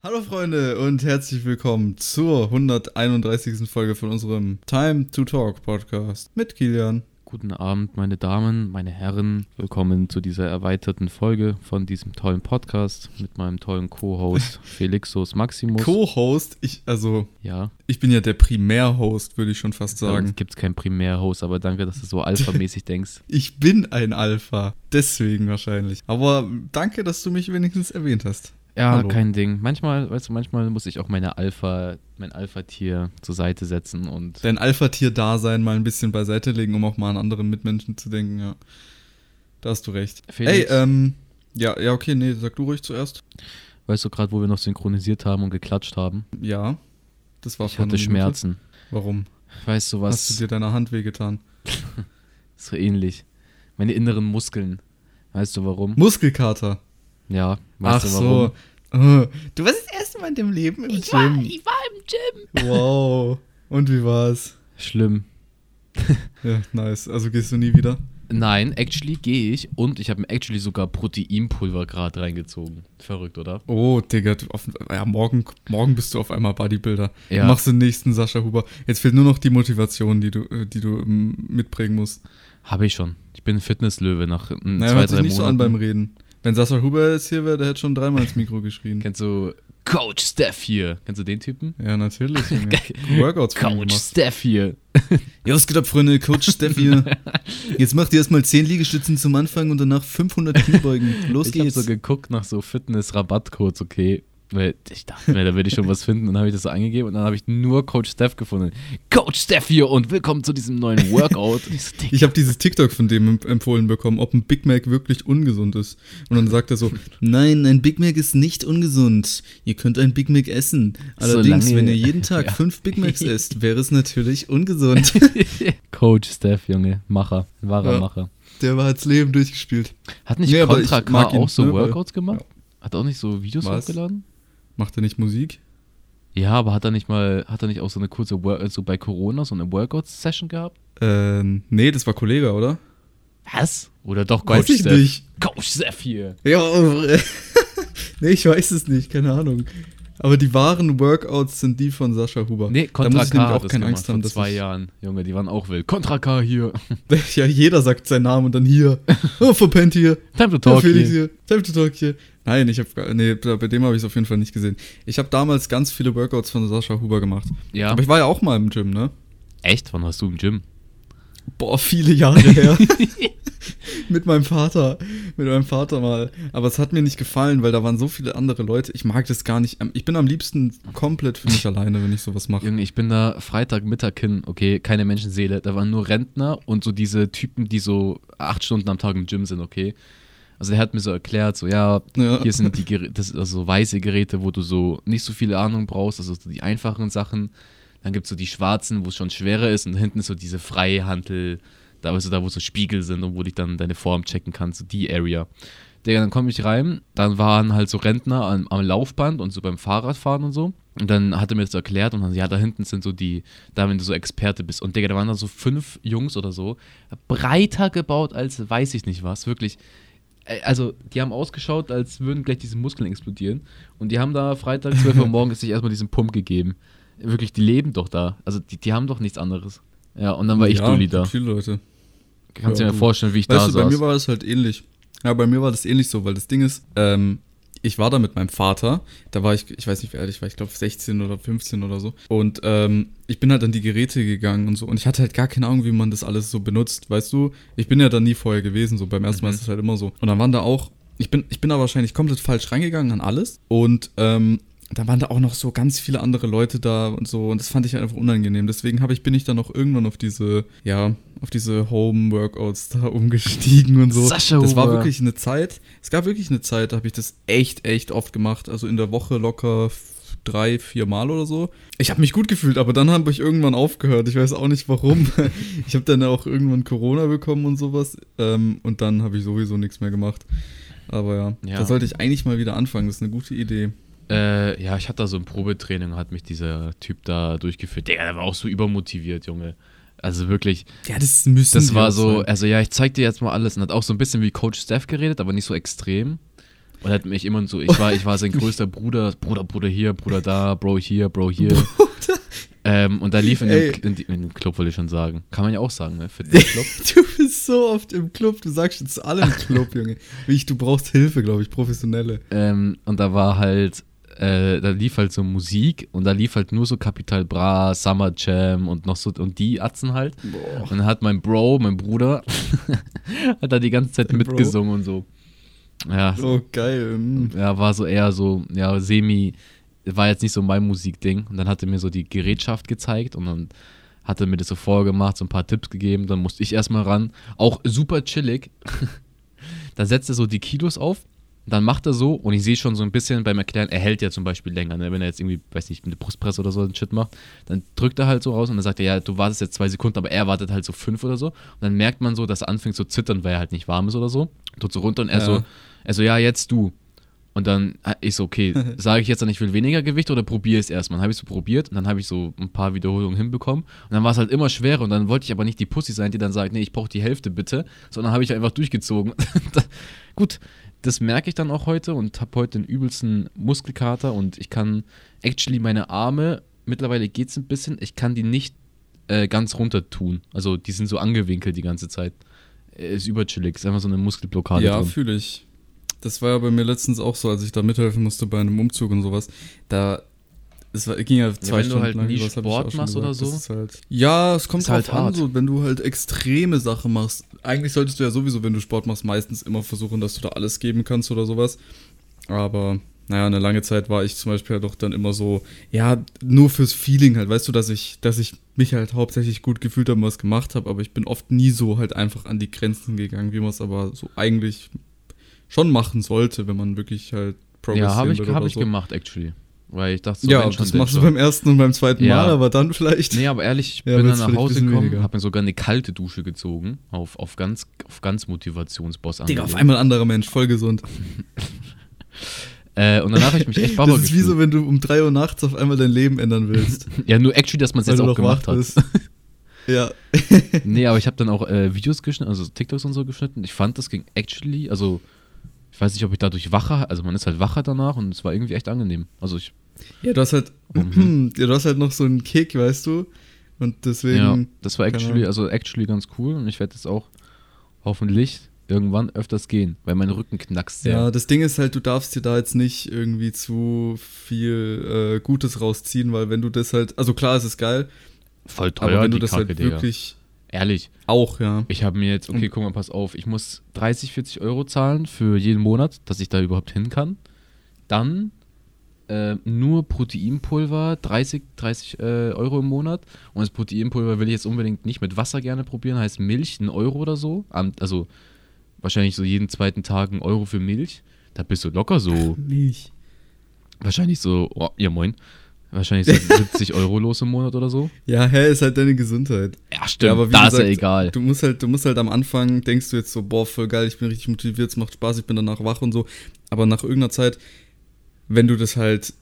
Hallo Freunde und herzlich willkommen zur 131. Folge von unserem Time to Talk Podcast mit Kilian. Guten Abend, meine Damen, meine Herren. Willkommen zu dieser erweiterten Folge von diesem tollen Podcast mit meinem tollen Co-Host Felixus Maximus. Co-Host, ich, also, ja, ich bin ja der Primär-Host, würde ich schon fast sagen. es gibt keinen Primär-Host, aber danke, dass du so alphamäßig denkst. Ich bin ein Alpha, deswegen wahrscheinlich. Aber danke, dass du mich wenigstens erwähnt hast. Ja, Hallo. kein Ding. Manchmal, weißt du, manchmal muss ich auch meine Alpha, mein Alpha-Tier zur Seite setzen und Dein Alpha-Tier-Dasein mal ein bisschen beiseite legen, um auch mal an andere Mitmenschen zu denken, ja. Da hast du recht. Felix, Ey, ähm, ja, ja, okay, nee, sag du ruhig zuerst. weißt du gerade, wo wir noch synchronisiert haben und geklatscht haben? Ja, das war Ich hatte. Schmerzen. Warum? Weißt du Hast du was? dir deine Hand wehgetan? So ähnlich. Meine inneren Muskeln. Weißt du warum? Muskelkater. Ja, weißt Ach du warum? so. Oh, Du warst das erste Mal in deinem Leben im Ich war, Gym. ich war im Gym. Wow. Und wie war's? Schlimm. Ja, nice. Also gehst du nie wieder? Nein, actually gehe ich und ich habe mir actually sogar Proteinpulver gerade reingezogen. Verrückt, oder? Oh, Digga, du auf, ja, morgen, morgen bist du auf einmal Bodybuilder. Ja. Machst den nächsten Sascha Huber. Jetzt fehlt nur noch die Motivation, die du, äh, die du ähm, mitbringen musst. Habe ich schon. Ich bin ein Fitnesslöwe nach Naja, zwei, hört sich drei nicht so Monaten. an beim Reden. Wenn Sascha Huber jetzt hier wäre, der hätte schon dreimal ins Mikro geschrien. Kennst du Coach Steph hier? Kennst du den Typen? Ja, natürlich. Workouts Coach. Steph hier. Ja, was geht ab, Freunde? Coach Steff hier. Jetzt macht ihr erstmal 10 Liegestützen zum Anfang und danach 500 Kniebeugen. Los ich habe geht's. so geguckt nach so Fitness-Rabattcodes, okay. Weil ich dachte mir, da würde ich schon was finden. Und dann habe ich das so eingegeben und dann habe ich nur Coach Steph gefunden. Coach Steph hier und willkommen zu diesem neuen Workout. Ich habe dieses TikTok von dem emp- empfohlen bekommen, ob ein Big Mac wirklich ungesund ist. Und dann sagt er so, nein, ein Big Mac ist nicht ungesund. Ihr könnt ein Big Mac essen. Allerdings, Solange- wenn ihr jeden Tag Ja. fünf Big Macs esst, wäre es natürlich ungesund. Coach Steph, Junge. Macher. Wahrer Ja. Macher. Der war hat's Leben durchgespielt. Hat nicht Nee, Contra K auch so ne, Workouts gemacht? Hat er auch nicht so Videos Was? hochgeladen? Macht er nicht Musik? Ja, aber hat er nicht mal, hat er nicht auch so eine kurze, Wor so bei Corona so eine Workout-Session gehabt? Ähm, nee, das war Kollege, oder? Was? Oder doch Weiß Coach ich Steph? nicht. Coach Steph hier. Ja, nee, ich weiß es nicht, keine Ahnung. Aber die wahren Workouts sind die von Sascha Huber. Nee, da Contra muss ich K nämlich auch keine Angst haben, vor zwei Jahren. Junge, die waren auch wild. Contra K hier. Ja, jeder sagt seinen Namen und dann hier. Oh, verpennt hier. Time to Oh, talk Felix hier. hier. Time to talk hier. Nein, ich habe nee, bei dem habe ich es auf jeden Fall nicht gesehen. Ich habe damals ganz viele Workouts von Sascha Huber gemacht. Ja. Aber ich war ja auch mal im Gym, ne? Echt? Wann warst du im Gym? Boah, viele Jahre her. mit meinem Vater. Mit meinem Vater mal. Aber es hat mir nicht gefallen, weil da waren so viele andere Leute. Ich mag das gar nicht. Ähm, Ich bin am liebsten komplett für mich alleine, wenn ich sowas mache. Junge, ich bin da Freitagmittag hin, okay, keine Menschenseele. Da waren nur Rentner und so diese Typen, die so acht Stunden am Tag im Gym sind, okay. Also der hat mir so erklärt, so ja, Ja. hier sind die Geräte, das sind also so weiße Geräte, wo du so nicht so viele Ahnung brauchst, also so die einfachen Sachen. Dann gibt es so die schwarzen, wo es schon schwerer ist und hinten ist so diese freie Hantel, da weißt du, da wo so Spiegel sind und wo dich dann deine Form checken kannst, so die Area. Digga, dann komme ich rein, dann waren halt so Rentner am, am Laufband und so beim Fahrradfahren und so. Und dann hat er mir das erklärt und dann, ja, da hinten sind so die, da wenn du so Experte bist. Und Digga, da waren da so fünf Jungs oder so, breiter gebaut als weiß ich nicht was, wirklich. Äh, Also, die haben ausgeschaut, als würden gleich diese Muskeln explodieren. Und die haben da Freitag 12 Uhr morgens sich erstmal diesen Pump gegeben. Wirklich, die leben doch da. Also, die, die haben doch nichts anderes. Ja, und dann war ich ja, Dulli gibt da. Viele Leute. Kannst du Ja, dir gut. vorstellen, wie ich Weißt da du, bei mir saß? war das halt ähnlich. Ja, bei mir war das ähnlich so, weil das Ding ist, ähm, ich war da mit meinem Vater, da war ich, ich weiß nicht, wie alt ich war, ich glaube 16 oder 15 oder so. Und ähm, ich bin halt an die Geräte gegangen und so. Und ich hatte halt gar keine Ahnung, wie man das alles so benutzt, weißt du? Ich bin ja da nie vorher gewesen, so beim ersten Mal Mhm. ist es halt immer so. Und dann waren da auch, ich bin, ich bin da wahrscheinlich komplett falsch reingegangen an alles. Und ähm, da waren da auch noch so ganz viele andere Leute da und so und das fand ich einfach unangenehm. Deswegen habe ich bin ich dann auch irgendwann auf diese ja auf diese Home Workouts da umgestiegen und so. Sascha das war wirklich eine Zeit. Es gab wirklich eine Zeit, da habe ich das echt echt oft gemacht. Also in der Woche locker drei vier Mal oder so. Ich habe mich gut gefühlt, aber dann habe ich irgendwann aufgehört. Ich weiß auch nicht warum. ich habe dann auch irgendwann Corona bekommen und sowas ähm, und dann habe ich sowieso nichts mehr gemacht. Aber ja, Ja. da sollte ich eigentlich mal wieder anfangen. Das ist eine gute Idee. Äh, ja, ich hatte da so ein Probetraining, hat mich dieser Typ da durchgeführt. Digga, der war auch so übermotiviert, Junge. Also wirklich, Ja, das müssen das war so, also ja, ich zeig dir jetzt mal alles und hat auch so ein bisschen wie Coach Steph geredet, aber nicht so extrem. Und hat mich immer so, ich war, ich war sein größter Bruder, Bruder, Bruder hier, Bruder da, Bro hier, Bro hier. Ähm, und da lief in dem, in, in dem Club, wollte ich schon sagen. Kann man ja auch sagen, ne? Fitnessclub. Du bist so oft im Club, du sagst jetzt alle im Club, Junge. Wie ich, du brauchst Hilfe, glaube ich, professionelle. ähm, und da war halt, äh, da lief halt so Musik und da lief halt nur so Capital Bra, Summer Jam und noch so, und die Atzen halt. Boah. Und dann hat mein Bro, mein Bruder, hat da die ganze Zeit Bro? mitgesungen und so. Ja, Oh, geil. mm. ja, war so eher so, ja, semi, war jetzt nicht so mein Musikding. Und dann hat er mir so die Gerätschaft gezeigt und dann hat er mir das so vorgemacht, so ein paar Tipps gegeben. Dann musste ich erstmal ran. Auch super chillig. da setzt er so die Kilos auf, dann macht er so und ich sehe schon so ein bisschen beim Erklären, er hält ja zum Beispiel länger, ne? wenn er jetzt irgendwie, weiß nicht, eine Brustpresse oder so einen Shit macht, dann drückt er halt so raus und dann sagt er, ja, du wartest jetzt zwei Sekunden, aber er wartet halt so fünf oder so. Und dann merkt man so, dass er anfängt zu zittern, weil er halt nicht warm ist oder so. Tut so runter und er Ja. so, er so, ja, jetzt du. Und dann äh, ich so, okay, sage ich jetzt dann, ich will weniger Gewicht oder probiere es erstmal? Dann habe ich so probiert und dann habe ich so ein paar Wiederholungen hinbekommen. Und dann war es halt immer schwerer und dann wollte ich aber nicht die Pussy sein, die dann sagt, nee, ich brauche die Hälfte bitte, sondern habe ich einfach durchgezogen. Gut, das merke ich dann auch heute und habe heute den übelsten Muskelkater und ich kann actually meine Arme, mittlerweile geht es ein bisschen, ich kann die nicht äh, ganz runter tun. Also die sind so angewinkelt die ganze Zeit. Äh, Ist überchillig, ist einfach so eine Muskelblockade Ja, fühle ich. Das war ja bei mir letztens auch so, als ich da mithelfen musste bei einem Umzug und sowas. Da es war, ging ja zwei wenn du Stunden halt lang. nie Sport machst oder so. Halt, ja, es kommt halt an, hart. so, wenn du halt extreme Sachen machst. Eigentlich solltest du ja sowieso, wenn du Sport machst, meistens immer versuchen, dass du da alles geben kannst oder sowas. Aber naja, eine lange Zeit war ich zum Beispiel halt doch dann immer so, ja, nur fürs Feeling halt, weißt du, dass ich, dass ich mich halt hauptsächlich gut gefühlt habe und was gemacht habe, aber ich bin oft nie so halt einfach an die Grenzen gegangen, wie man es aber so eigentlich schon machen sollte, wenn man wirklich halt Ja, habe ich, hab oder ich so. gemacht, actually. Weil ich dachte so, ja, wenn schon, das machst du beim ersten und beim zweiten Ja. Mal, aber dann vielleicht. Nee, aber ehrlich, ich Ja, bin dann nach Hause gekommen, habe mir sogar eine kalte Dusche gezogen, auf, auf ganz, auf ganz Motivationsboss Digga, auf einmal anderer Mensch, voll gesund. Äh, und danach habe ich mich echt Baba Das ist wie so, wenn du um 3 Uhr nachts auf einmal dein Leben ändern willst. Ja, nur actually, dass man es jetzt auch gemacht hat. Ja. Nee, aber ich habe dann auch äh, Videos geschnitten, also TikToks und so geschnitten. Ich fand, das ging actually, also ich weiß nicht, ob ich dadurch wacher, also man ist halt wacher danach und es war irgendwie echt angenehm. Also ich, Ja, du hast halt, Mhm. ja, du hast halt noch so einen Kick, weißt du? Und deswegen. ja, das war actually, also actually ganz cool und ich werde jetzt auch hoffentlich irgendwann öfters gehen, weil mein Rücken knackst sehr. Ja, das Ding ist halt, du darfst dir da jetzt nicht irgendwie zu viel äh, Gutes rausziehen, weil wenn du das halt, also klar, es ist geil, Voll teuer, aber wenn du die das Kacke, halt wirklich Ehrlich, auch, ja. ich habe mir jetzt, okay, guck mal, pass auf, ich muss 30, 40 Euro zahlen für jeden Monat, dass ich da überhaupt hin kann. Dann äh, nur Proteinpulver, 30, 30 äh, Euro im Monat. Und das Proteinpulver will ich jetzt unbedingt nicht mit Wasser gerne probieren, heißt Milch, ein Euro oder so. Also wahrscheinlich so jeden zweiten Tag ein Euro für Milch. Da bist du locker so, Milch. wahrscheinlich so, oh, ja moin, wahrscheinlich so 70 Euro los im Monat oder so. Ja, hä, ist halt deine Gesundheit. Ja, stimmt, Ja, aber wie da ist ja gesagt, egal. Du musst halt, du musst halt am Anfang, denkst du jetzt so, boah, voll geil, ich bin richtig motiviert, es macht Spaß, ich bin danach wach und so. Aber nach irgendeiner Zeit, wenn du das halt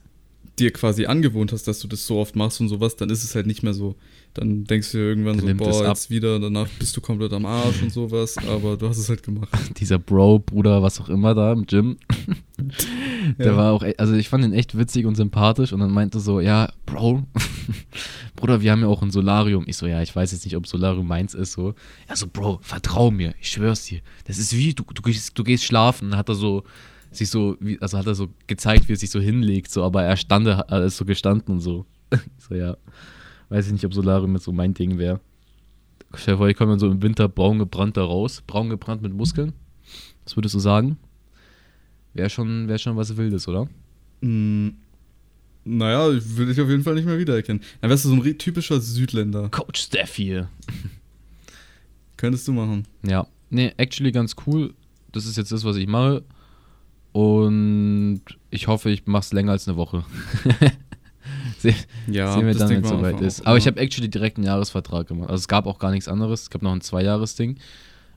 dir quasi angewohnt hast, dass du das so oft machst und sowas, dann ist es halt nicht mehr so. Dann denkst du irgendwann Dann so, boah, jetzt wieder, danach bist du komplett am Arsch und sowas, aber du hast es halt gemacht. dieser Bro, Bruder, was auch immer da im Gym, der Ja. war auch, e- also ich fand ihn echt witzig und sympathisch und dann meinte so, ja, Bro, Bruder, wir haben ja auch ein Solarium. Ich so, ja, ich weiß jetzt nicht, ob Solarium meins ist, so. Ja, so, Bro, vertrau mir, ich schwör's dir. Das ist wie, du, du, gehst, du gehst schlafen, dann hat er so, sich so, wie, also hat er so gezeigt, wie er sich so hinlegt, so, aber er stand, er ist so gestanden und so. Ich so, ja, weiß ich nicht, ob Solarium jetzt so mein Ding wäre. Stell dir vor, ich komme dann so im Winter braun gebrannt da raus, braun gebrannt mit Muskeln. Was würdest du sagen? Wäre schon, wär schon was Wildes, oder? Mm, naja, würde ich auf jeden Fall nicht mehr wiedererkennen. Dann wärst du so ein typischer Südländer. Coach hier. Könntest du machen. Ja, nee, actually ganz cool. Das ist jetzt das, was ich mache. Und ich hoffe, ich mache es länger als eine Woche. Se Ja, sehen wir dann, wenn es soweit ist. Aber ich habe actually direkt einen Jahresvertrag gemacht. Also es gab auch gar nichts anderes. Es gab noch ein Zwei-Jahres-Ding.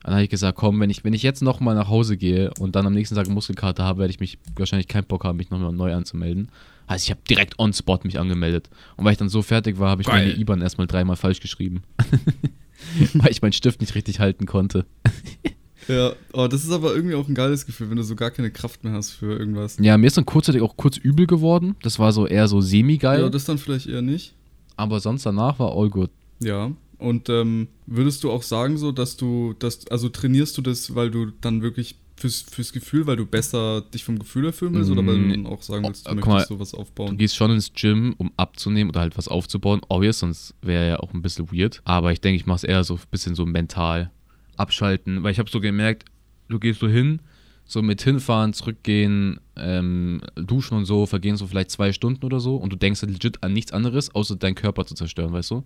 Dann habe ich gesagt, komm, wenn ich, wenn ich jetzt nochmal nach Hause gehe und dann am nächsten Tag eine Muskelkarte habe, werde ich mich wahrscheinlich keinen Bock haben, mich nochmal neu anzumelden. Also ich habe direkt on spot mich angemeldet. Und weil ich dann so fertig war, habe ich Geil. meine IBAN erstmal dreimal falsch geschrieben. weil ich meinen Stift nicht richtig halten konnte. Ja, oh, das ist aber irgendwie auch ein geiles Gefühl, wenn du so gar keine Kraft mehr hast für irgendwas. Ja, mir ist dann kurzzeitig auch kurz übel geworden. Das war so eher so semi-geil. Ja, das dann vielleicht eher nicht. aber sonst danach war all good. Ja. Und ähm, würdest du auch sagen, so, dass du, dass, also trainierst du das, weil du dann wirklich fürs, fürs Gefühl, weil du besser dich vom Gefühl erfüllen willst, oder weil du Mm, dann auch sagen willst, du oh, möchtest mal, sowas Du aufbauen? gehst schon ins Gym, um abzunehmen oder halt was aufzubauen. Obvious, sonst wäre ja auch ein bisschen weird. Aber ich denke, ich mache es eher so ein bisschen so mental abschalten. Weil ich habe so gemerkt, du gehst so hin, so mit hinfahren, zurückgehen, ähm, duschen und so, vergehen so vielleicht zwei Stunden oder so. Und du denkst halt legit an nichts anderes, außer deinen Körper zu zerstören, weißt du?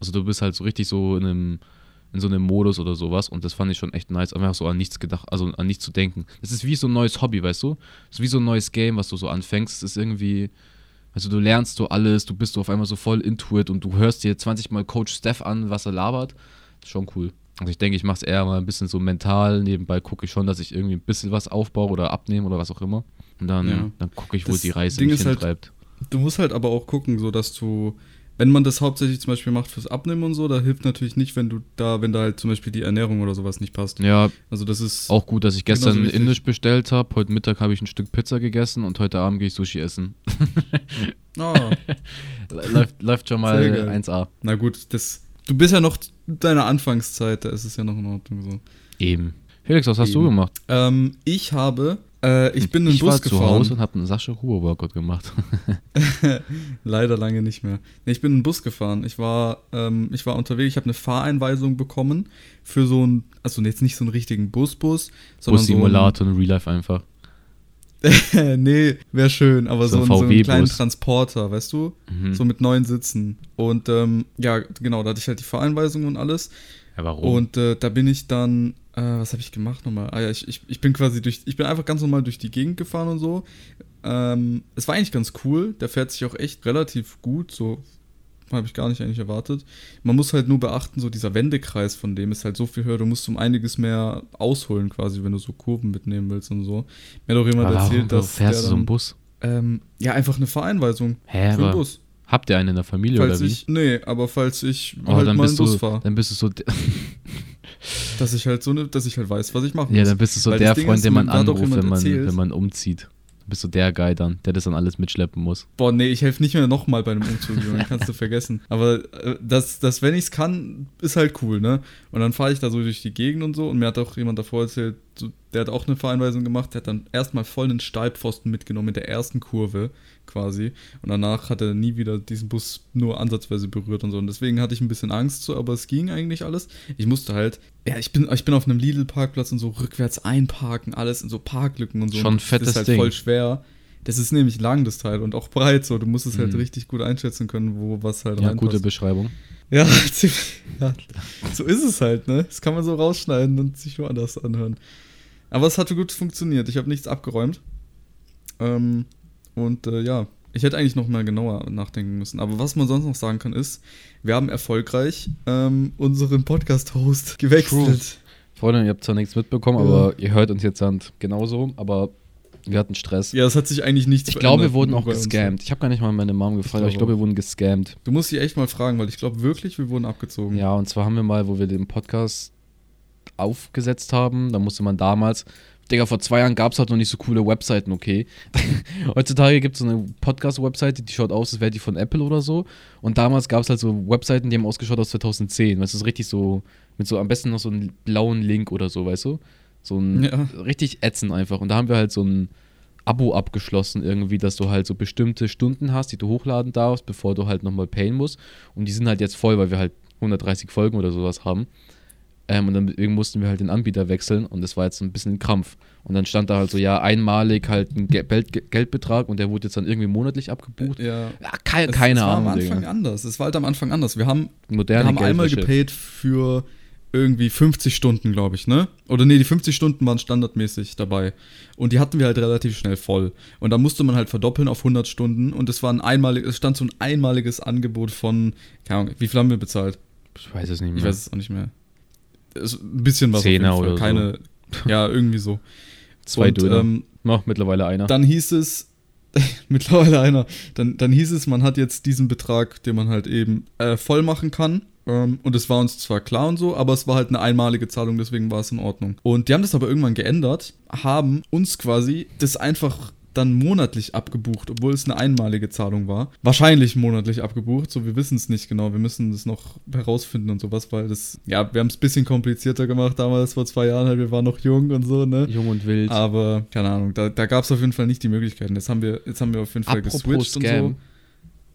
Also du bist halt so richtig so in einem in so einem Modus oder sowas und das fand ich schon echt nice, einfach so an nichts gedacht, also an nichts zu denken. Das ist wie so ein neues Hobby, weißt du? Das ist wie so ein neues Game, was du so anfängst. Es ist irgendwie, also du lernst so alles, du bist so auf einmal so voll into it und du hörst dir 20 Mal Coach Steph an, was er labert. Das ist schon cool. Also ich denke, ich mache es eher mal ein bisschen so mental. Nebenbei gucke ich schon, dass ich irgendwie ein bisschen was aufbaue oder abnehme oder was auch immer. Und dann, Ja. dann gucke ich, wo Das die Reise Ding mich halt- hintreibt. Du musst halt aber auch gucken, so dass du, wenn man das hauptsächlich zum Beispiel macht fürs Abnehmen und so, da hilft natürlich nicht, wenn du da, wenn da halt zum Beispiel die Ernährung oder sowas nicht passt. Ja, Also das ist auch gut, dass ich gestern Genauso wichtig. Indisch bestellt habe. Heute Mittag habe ich ein Stück Pizza gegessen und heute Abend gehe ich Sushi essen. Ah, läuft, läuft schon mal Sehr geil. 1A. na gut, das. Du bist ja noch deiner Anfangszeit, da ist es ja noch in Ordnung so. Eben. Felix, was hast du gemacht? Ähm, ich habe, äh, ich bin in den ich Bus war gefahren. zu Hause und habe einen Sascha Ruhe Workout gemacht. Leider lange nicht mehr. Nee, ich bin in den Bus gefahren. Ich war, ähm, ich war unterwegs, ich habe eine Fahreinweisung bekommen für so einen, also jetzt nicht so einen richtigen Busbus, sondern Bus-Simulator und Real Life einfach. nee, wäre schön, aber So so, ein einen, so einen kleinen. Transporter, weißt du? Mhm. So mit neun Sitzen. Und ähm, ja, genau, da hatte ich halt die Fahreinweisung und alles. ja, warum? Und äh, da bin ich dann, äh, was habe ich gemacht nochmal? Ah ja, ich, ich, ich bin quasi durch, ich bin einfach ganz normal durch die Gegend gefahren und so. Ähm, es war eigentlich ganz cool. Der fährt sich auch echt relativ gut, so habe ich gar nicht eigentlich erwartet. Man muss halt nur beachten, so dieser Wendekreis von dem ist halt so viel höher. Du musst um einiges mehr ausholen quasi, wenn du so Kurven mitnehmen willst und so. Mir hat auch jemand Aber warum erzählt, dass fährst der du so einen Bus? ähm, ja einfach eine Fahreinweisung Hä, für aber Bus. habt ihr einen in der Familie Falls oder wie? ich, nee, aber falls ich Oh, halt dann mal einen Bus fahre, dann bist du so, dass ich halt so ne, dass ich halt weiß, was ich machen ja, muss. dann bist du so Weil der Freund, den man anruft, wenn man, erzählt- wenn man umzieht. Bist du der Guy dann, der das dann alles mitschleppen muss. Boah, nee, ich helfe nicht mehr nochmal bei einem Umzug, Junge, kannst du vergessen. Aber äh, das, das wenn ich es kann, ist halt cool, ne? Und dann fahre ich da so durch die Gegend und so und mir hat auch jemand davor erzählt, so, der hat auch eine Vereinweisung gemacht, der hat dann erstmal voll einen Stahlpfosten mitgenommen in der ersten Kurve quasi und danach hat er nie wieder diesen Bus nur ansatzweise berührt und so und deswegen hatte ich ein bisschen Angst so, aber es ging eigentlich alles. Ich musste halt, ja, ich bin, ich bin auf einem Lidl-Parkplatz und so rückwärts einparken, alles in so Parklücken und so. Schon und fettes Das ist halt Ding. voll schwer. Das ist nämlich lang, das Teil, und auch breit so. Du musst es halt Mhm. richtig gut einschätzen können, wo was halt Ja, reinpasst. gute Beschreibung. Ja, ja, so ist es halt, ne? Das kann man so rausschneiden und sich woanders anhören. Aber es hatte gut funktioniert. Ich habe nichts abgeräumt. Ähm, und äh, ja, ich hätte eigentlich noch mal genauer nachdenken müssen. Aber was man sonst noch sagen kann, ist, wir haben erfolgreich ähm, unseren Podcast-Host gewechselt. Freunde, ihr habt zwar nichts mitbekommen, Ja. aber ihr hört uns jetzt genauso, aber wir hatten Stress. Ja, es hat sich eigentlich nichts ich glaube, wir wurden auch gescammt. Ich habe gar nicht mal meine Mom gefragt, aber ich glaube glaube, wir wurden gescammt. Du musst sie echt mal fragen, weil ich glaube wirklich, wir wurden abgezogen. Ja, und zwar haben wir mal, wo wir den Podcast aufgesetzt haben, da musste man damals, Digga, vor zwei Jahren gab es halt noch nicht so coole Webseiten, okay. Heutzutage gibt es so eine Podcast-Webseite, die schaut aus, als wäre die von Apple oder so. Und damals gab es halt so Webseiten, die haben ausgeschaut aus 2010. Weißt du, so richtig so, mit so am besten noch so einem blauen Link oder so, weißt du? So ein Ja. richtig ätzend einfach. Und da haben wir halt so ein Abo abgeschlossen irgendwie, dass du halt so bestimmte Stunden hast, die du hochladen darfst, bevor du halt nochmal payen musst. Und die sind halt jetzt voll, weil wir halt 130 Folgen oder sowas haben. Ähm, und dann mussten wir halt den Anbieter wechseln und das war jetzt so ein bisschen ein Krampf. Und dann stand da halt so, ja, einmalig halt ein Ge Geld Geldbetrag und der wurde jetzt dann irgendwie monatlich abgebucht. Ja. Ja, keine, Es- keine es war Ahnung, am Anfang Digga. anders. Es war halt am Anfang anders. Wir haben Moderne wir haben einmal gepaid für irgendwie 50 Stunden, glaube ich, ne? Oder nee, die 50 Stunden waren standardmäßig dabei. Und die hatten wir halt relativ schnell voll. Und da musste man halt verdoppeln auf 100 Stunden. Und es war ein einmalig, es stand so ein einmaliges Angebot von, keine Ahnung, wie viel haben wir bezahlt? Ich weiß es nicht mehr. Ich weiß es auch nicht mehr. Ein bisschen was Zehner oder. Keine, ja, irgendwie so. Zwei Und, Döner. Ähm, Noch mittlerweile einer. dann hieß es, mittlerweile einer, dann, dann hieß es, man hat jetzt diesen Betrag, den man halt eben äh, voll machen kann. Ähm, und es war uns zwar klar und so, aber es war halt eine einmalige Zahlung, deswegen war es in Ordnung. Und die haben das aber irgendwann geändert, haben uns quasi das einfach dann monatlich abgebucht, obwohl es eine einmalige Zahlung war. Wahrscheinlich monatlich abgebucht, so wir wissen es nicht genau. Wir müssen das noch herausfinden und sowas, weil das, ja, wir haben es ein bisschen komplizierter gemacht damals vor zwei Jahren, halt, wir waren noch jung und so, ne? Jung und wild. Aber, keine Ahnung, da, da gab es auf jeden Fall nicht die Möglichkeiten. Jetzt haben wir, jetzt haben wir auf jeden Fall Apropos geswitcht Scam. und so.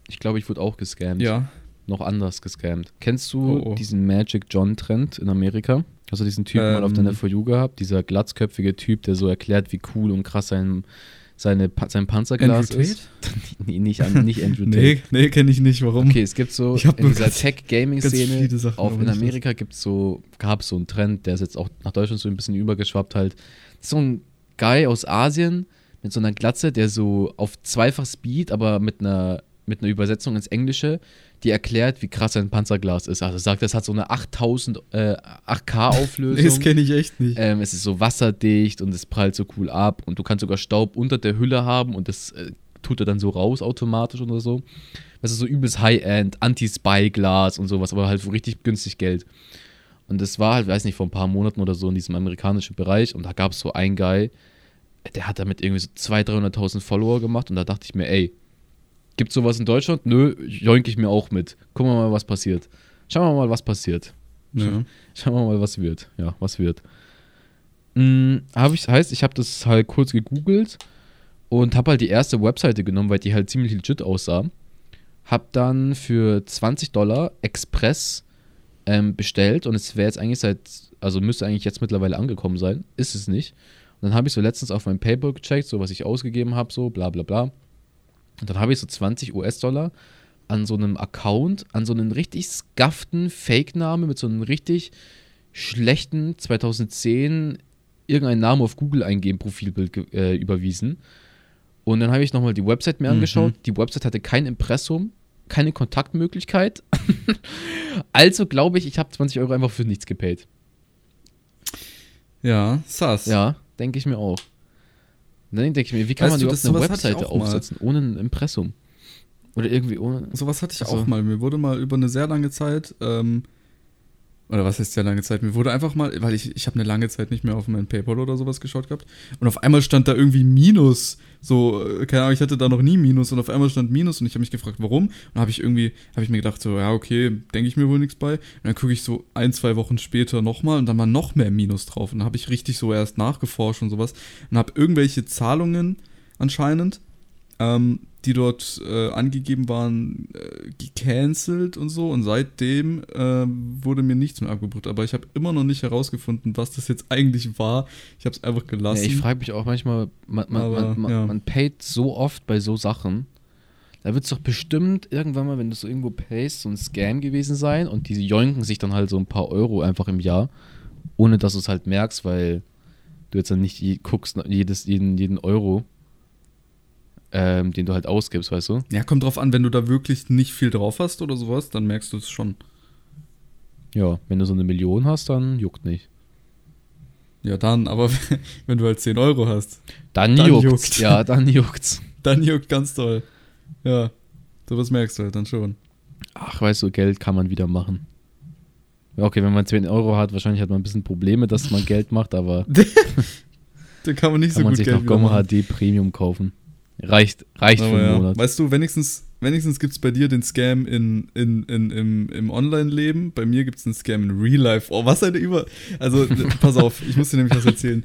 Ich glaube, ich wurde auch gescammt. Ja. Noch anders gescammt. Kennst du Oh, oh. diesen Magic John Trend in Amerika? Hast du diesen Typen mal auf Ähm. deiner For You gehabt? Dieser glatzköpfige Typ, der so erklärt, wie cool und krass sein, seine, sein Panzerglas Andrew ist. nee, nicht, nicht Andrew Tate. Nee, nee, kenne ich nicht. Warum? Okay, es gibt so in dieser Tech-Gaming-Szene aber in Amerika gibt's so, gab es so einen Trend, der ist jetzt auch nach Deutschland so ein bisschen übergeschwappt halt. So ein Guy aus Asien mit so einer Glatze, der so auf zweifach Speed, aber mit einer mit einer Übersetzung ins Englische, die erklärt, wie krass ein Panzerglas ist. Also sagt, das hat so eine 8000 äh, 8K Auflösung. Das kenne ich echt nicht. Ähm, es ist so wasserdicht und es prallt so cool ab und du kannst sogar Staub unter der Hülle haben und das äh, tut er dann so raus automatisch oder so. Das ist so übelst High-End, Anti-Spy-Glas und sowas, aber halt für richtig günstig Geld. Und das war halt, weiß nicht, vor ein paar Monaten oder so in diesem amerikanischen Bereich und da gab es so einen Guy, der hat damit irgendwie so 200.000, 300.000 Follower gemacht und da dachte ich mir, ey, gibt's sowas in Deutschland? Nö, joink ich mir auch mit. Gucken wir mal, was passiert. Schauen wir mal, was passiert. Ja. Schauen wir mal, was wird. Ja, was wird. Hm, hab ich, heißt, ich habe das halt kurz gegoogelt und habe halt die erste Webseite genommen, weil die halt ziemlich legit aussah. Hab dann für 20 Dollar Express ähm, bestellt und es wäre jetzt eigentlich seit, also müsste eigentlich jetzt mittlerweile angekommen sein. Ist es nicht. Und dann habe ich so letztens auf mein PayPal gecheckt, so was ich ausgegeben habe, so bla bla bla. Und dann habe ich so 20 US-Dollar an so einem Account, an so einen richtig scufften Fake-Name mit so einem richtig schlechten 2010 irgendeinen Namen auf Google eingeben Profilbild äh, überwiesen. Und dann habe ich nochmal die Website mir Mhm. angeschaut. Die Website hatte kein Impressum, keine Kontaktmöglichkeit. also glaube ich, ich habe 20 Euro einfach für nichts gepaid. Ja, sass. Ja, denke ich mir auch. Und dann denke ich mir, wie kann Weißt man du, überhaupt das- eine Webseite auch mal. aufsetzen ohne ein Impressum? Oder irgendwie ohne. Sowas hatte ich Also- auch mal. Mir wurde mal über eine sehr lange Zeit, ähm, oder was heißt sehr lange Zeit? Mir wurde einfach mal, weil ich, ich habe eine lange Zeit nicht mehr auf mein PayPal oder sowas geschaut gehabt. Und auf einmal stand da irgendwie Minus. So, äh, keine Ahnung, ich hatte da noch nie Minus und auf einmal stand Minus und ich habe mich gefragt, warum. Und habe ich irgendwie, habe ich mir gedacht, so, ja, okay, denke ich mir wohl nichts bei. Und dann gucke ich so ein, zwei Wochen später nochmal und dann war noch mehr Minus drauf. Und dann habe ich richtig so erst nachgeforscht und sowas. Und habe irgendwelche Zahlungen anscheinend ähm, die dort äh, angegeben waren, äh, gecancelt und so. Und seitdem äh, wurde mir nichts mehr abgebucht. Aber ich habe immer noch nicht herausgefunden, was das jetzt eigentlich war. Ich habe es einfach Ja, gelassen. ich frage mich auch manchmal, man, man, Aber, man, ja. man paid so oft bei so Sachen. Da wird es doch bestimmt irgendwann mal, wenn du so irgendwo payst, so ein Scam gewesen sein und die joinken sich dann halt so ein paar Euro einfach im Jahr, ohne dass du es halt merkst, weil du jetzt dann nicht je, guckst, nach jedes, jeden, jeden Euro, ähm, den du halt ausgibst, weißt du? ja, kommt drauf an, wenn du da wirklich nicht viel drauf hast oder sowas, dann merkst du es schon. Ja, wenn du so eine Million hast, dann juckt nicht. Ja, dann, aber wenn du halt 10 Euro hast, Dann, Dann juckt's. juckt's. Ja, dann juckt's. dann juckt ganz toll. Ja, sowas merkst du halt dann schon. Ach, weißt du, Geld kann man wieder machen. Ja, okay, wenn man 10 Euro hat, wahrscheinlich hat man ein bisschen Probleme, dass man Geld macht, aber Da kann man nicht kann so man gut sich Geld noch Gomma. HD Premium kaufen. Reicht, reicht Aber für einen ja. Monat. Weißt du, wenigstens, wenigstens gibt es bei dir den Scam in, in, in, im, im Online-Leben. Bei mir gibt es einen Scam in Real Life. Oh, was eine Über. Also, pass auf, ich muss dir nämlich was erzählen.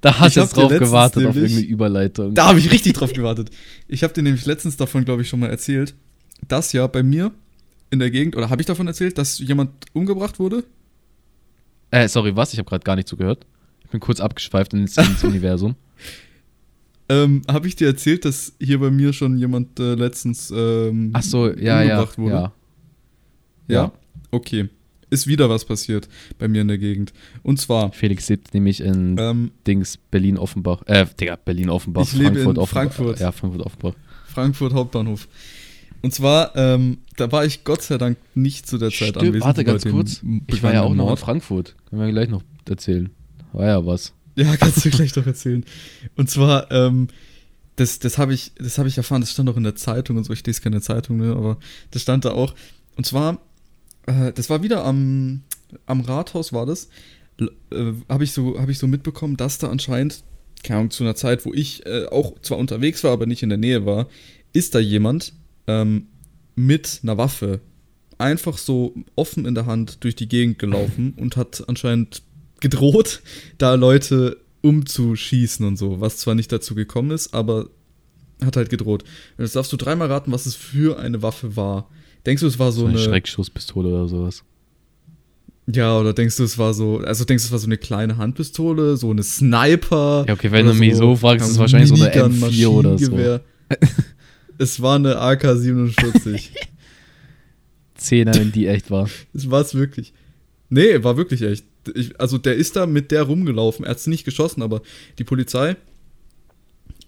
Da hast du jetzt drauf gewartet auf nämlich- irgendeine Überleitung. Da habe ich richtig drauf gewartet. Ich habe dir nämlich letztens davon, glaube ich, schon mal erzählt, dass ja bei mir in der Gegend, oder habe ich davon erzählt, dass jemand umgebracht wurde? Äh, sorry, was? Ich habe gerade gar nicht zugehört. Ich bin kurz abgeschweift ins, ins Universum. Ähm, habe ich dir erzählt, dass hier bei mir schon jemand äh, letztens ähm, Ach so, ja, ja, umgebracht wurde? ja. Ja? Ja. Okay. Ist wieder was passiert bei mir in der Gegend. Und zwar, Felix lebt nämlich in ähm, Dings Berlin-Offenbach. Äh, Digga, Berlin-Offenbach. Ich lebe in Offenbach. Frankfurt. Ja, Frankfurt-Offenbach. Frankfurt Hauptbahnhof. Und zwar, ähm, da war ich Gott sei Dank nicht zu der Zeit Stimmt, anwesend. warte ganz kurz. Ich war ja auch noch in. Frankfurt. Können wir gleich noch erzählen. War ja was. Ja, kannst du gleich noch erzählen. Und zwar, ähm, das, das habe ich, das habe ich erfahren, das stand auch in der Zeitung und so, ich lese keine Zeitung, ne, aber das stand da auch. Und zwar äh, das war wieder am, am Rathaus, war das. Äh, Habe ich, so, hab ich so mitbekommen, dass da anscheinend, keine Ahnung, zu einer Zeit, wo ich äh, auch zwar unterwegs war, aber nicht in der Nähe war, ist da jemand ähm, mit einer Waffe einfach so offen in der Hand durch die Gegend gelaufen und hat anscheinend gedroht, da Leute umzuschießen und so, was zwar nicht dazu gekommen ist, aber hat halt gedroht. Und jetzt darfst du dreimal raten, was es für eine Waffe war. Denkst du, es war so, So eine eine. Schreckschusspistole oder sowas. Ja, oder denkst du, es war so. Also denkst du, es war so eine kleine Handpistole, so eine Sniper? Ja, okay, wenn du mich so fragst, ist es wahrscheinlich so eine M4 oder so. Es war eine AK-47. Zehner, wenn die echt war. Es war es wirklich. Nee, war wirklich echt. Ich, also der ist da mit der rumgelaufen. Er hat es nicht geschossen, aber die Polizei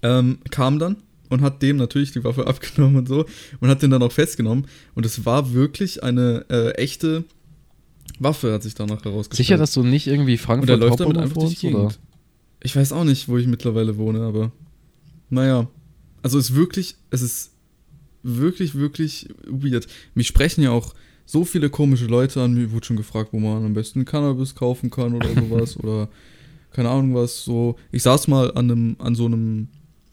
ähm, kam dann und hat dem natürlich die Waffe abgenommen und so und hat den dann auch festgenommen. Und es war wirklich eine äh, echte Waffe, hat sich danach herausgestellt. Sicher, dass du nicht irgendwie und er Frankfurt läuft damit einfach durch die wohnst, oder? Gegend. Ich weiß auch nicht, wo ich mittlerweile wohne, aber naja. Also es ist wirklich, es ist wirklich, wirklich weird. Mich sprechen ja auch so viele komische Leute an. Mir wurde schon gefragt, wo man am besten Cannabis kaufen kann oder sowas oder keine Ahnung was. So, ich saß mal an einem, an so einem,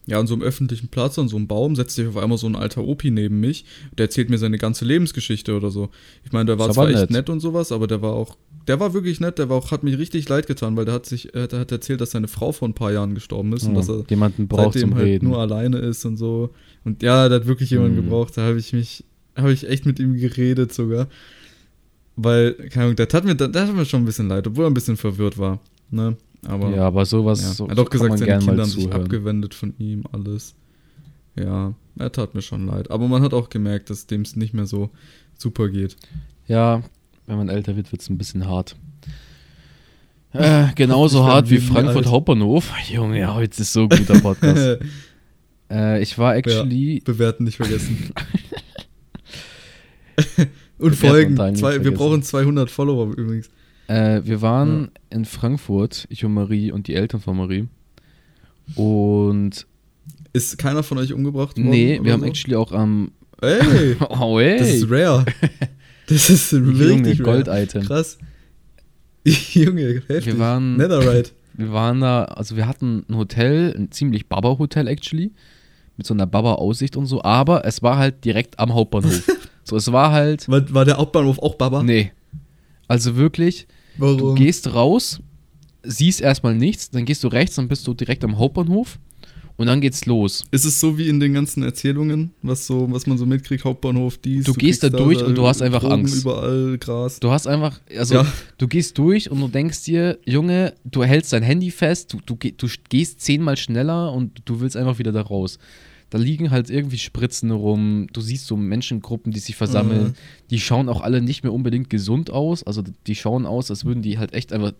ja, an so einem öffentlichen Platz, an so einem Baum, setzt sich auf einmal so ein alter Opi neben mich. Der erzählt mir seine ganze Lebensgeschichte oder so. Ich meine, der war zwar aber echt nett. nett und sowas, aber der war auch, der war wirklich nett. Der war auch, hat mich richtig leid getan, weil der hat sich, der hat erzählt, dass seine Frau vor ein paar Jahren gestorben ist und dass er jemanden braucht seitdem halt Reden. nur alleine ist und so. Und ja, da hat wirklich jemand Mhm. gebraucht. Da habe ich mich, habe ich echt mit ihm geredet sogar. Weil, keine Ahnung, der tat mir, der tat mir schon ein bisschen leid, obwohl er ein bisschen verwirrt war. Ne? Aber ja, aber sowas ja. so, er hat auch gesagt, seine Kinder haben sich abgewendet von ihm, alles. Ja, er tat mir schon leid. Aber man hat auch gemerkt, dass dem es nicht mehr so super geht. Ja, wenn man älter wird, wird es ein bisschen hart. Äh, genauso hart wie Frankfurt alt. Hauptbahnhof. Junge, ja, heute ist so ein guter Podcast. äh, ich war actually. Bewerten nicht vergessen. Und folgen. Zwei, wir brauchen 200 Follower übrigens. Äh, wir waren in Frankfurt, ich und Marie und die Eltern von Marie. Und Ist keiner von euch umgebracht worden? nee, wir haben so? actually auch am. Ey, oh, ey. das ist rare. Das ist rare. Gold-Item. Krass. Junge, heftig. Wir waren- Netherite. Wir waren da, also wir hatten ein Hotel, ein ziemlich Baba-Hotel actually, mit so einer Baba-Aussicht und so, aber es war halt direkt am Hauptbahnhof. So, es war halt, War, war der Hauptbahnhof auch Baba? nee. Also wirklich, Warum? du gehst raus, siehst erstmal nichts, dann gehst du rechts, dann bist du direkt am Hauptbahnhof und dann geht's los. Ist es so wie in den ganzen Erzählungen, was so, was man so mitkriegt, Hauptbahnhof, dies. Du gehst kriegst da durch und du hast einfach Drogen Angst. Überall Gras. Du hast einfach, also Ja. du gehst durch und du denkst dir, Junge, du hältst dein Handy fest, du, du, du gehst zehnmal schneller und du willst einfach wieder da raus. Da liegen halt irgendwie Spritzen rum, du siehst so Menschengruppen, die sich versammeln. Mhm. Die schauen auch alle nicht mehr unbedingt gesund aus. Also die schauen aus, als würden die halt echt einfach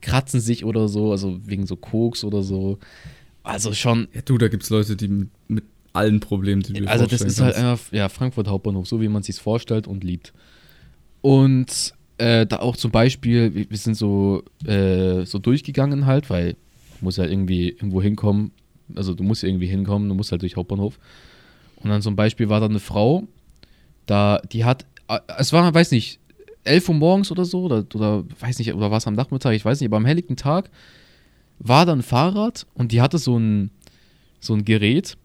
kratzen sich oder so, also wegen so Koks oder so. Also schon, Ja, du, da gibt es Leute, die mit, mit allen Problemen, die du also das ist halt einfach, ja, Frankfurt Hauptbahnhof, so wie man sich vorstellt und liebt. Und äh, da auch zum Beispiel, wir, wir sind so, äh, so durchgegangen halt, weil muss ja irgendwie irgendwo hinkommen. Also du musst irgendwie hinkommen, du musst halt durch Hauptbahnhof. Und dann zum Beispiel war da eine Frau, da, die hat, äh, es war, weiß nicht, 11 Uhr morgens oder so, oder, oder weiß nicht, oder was am Nachmittag, ich weiß nicht, aber am helllichten Tag war da ein Fahrrad und die hatte so ein, so ein Gerät,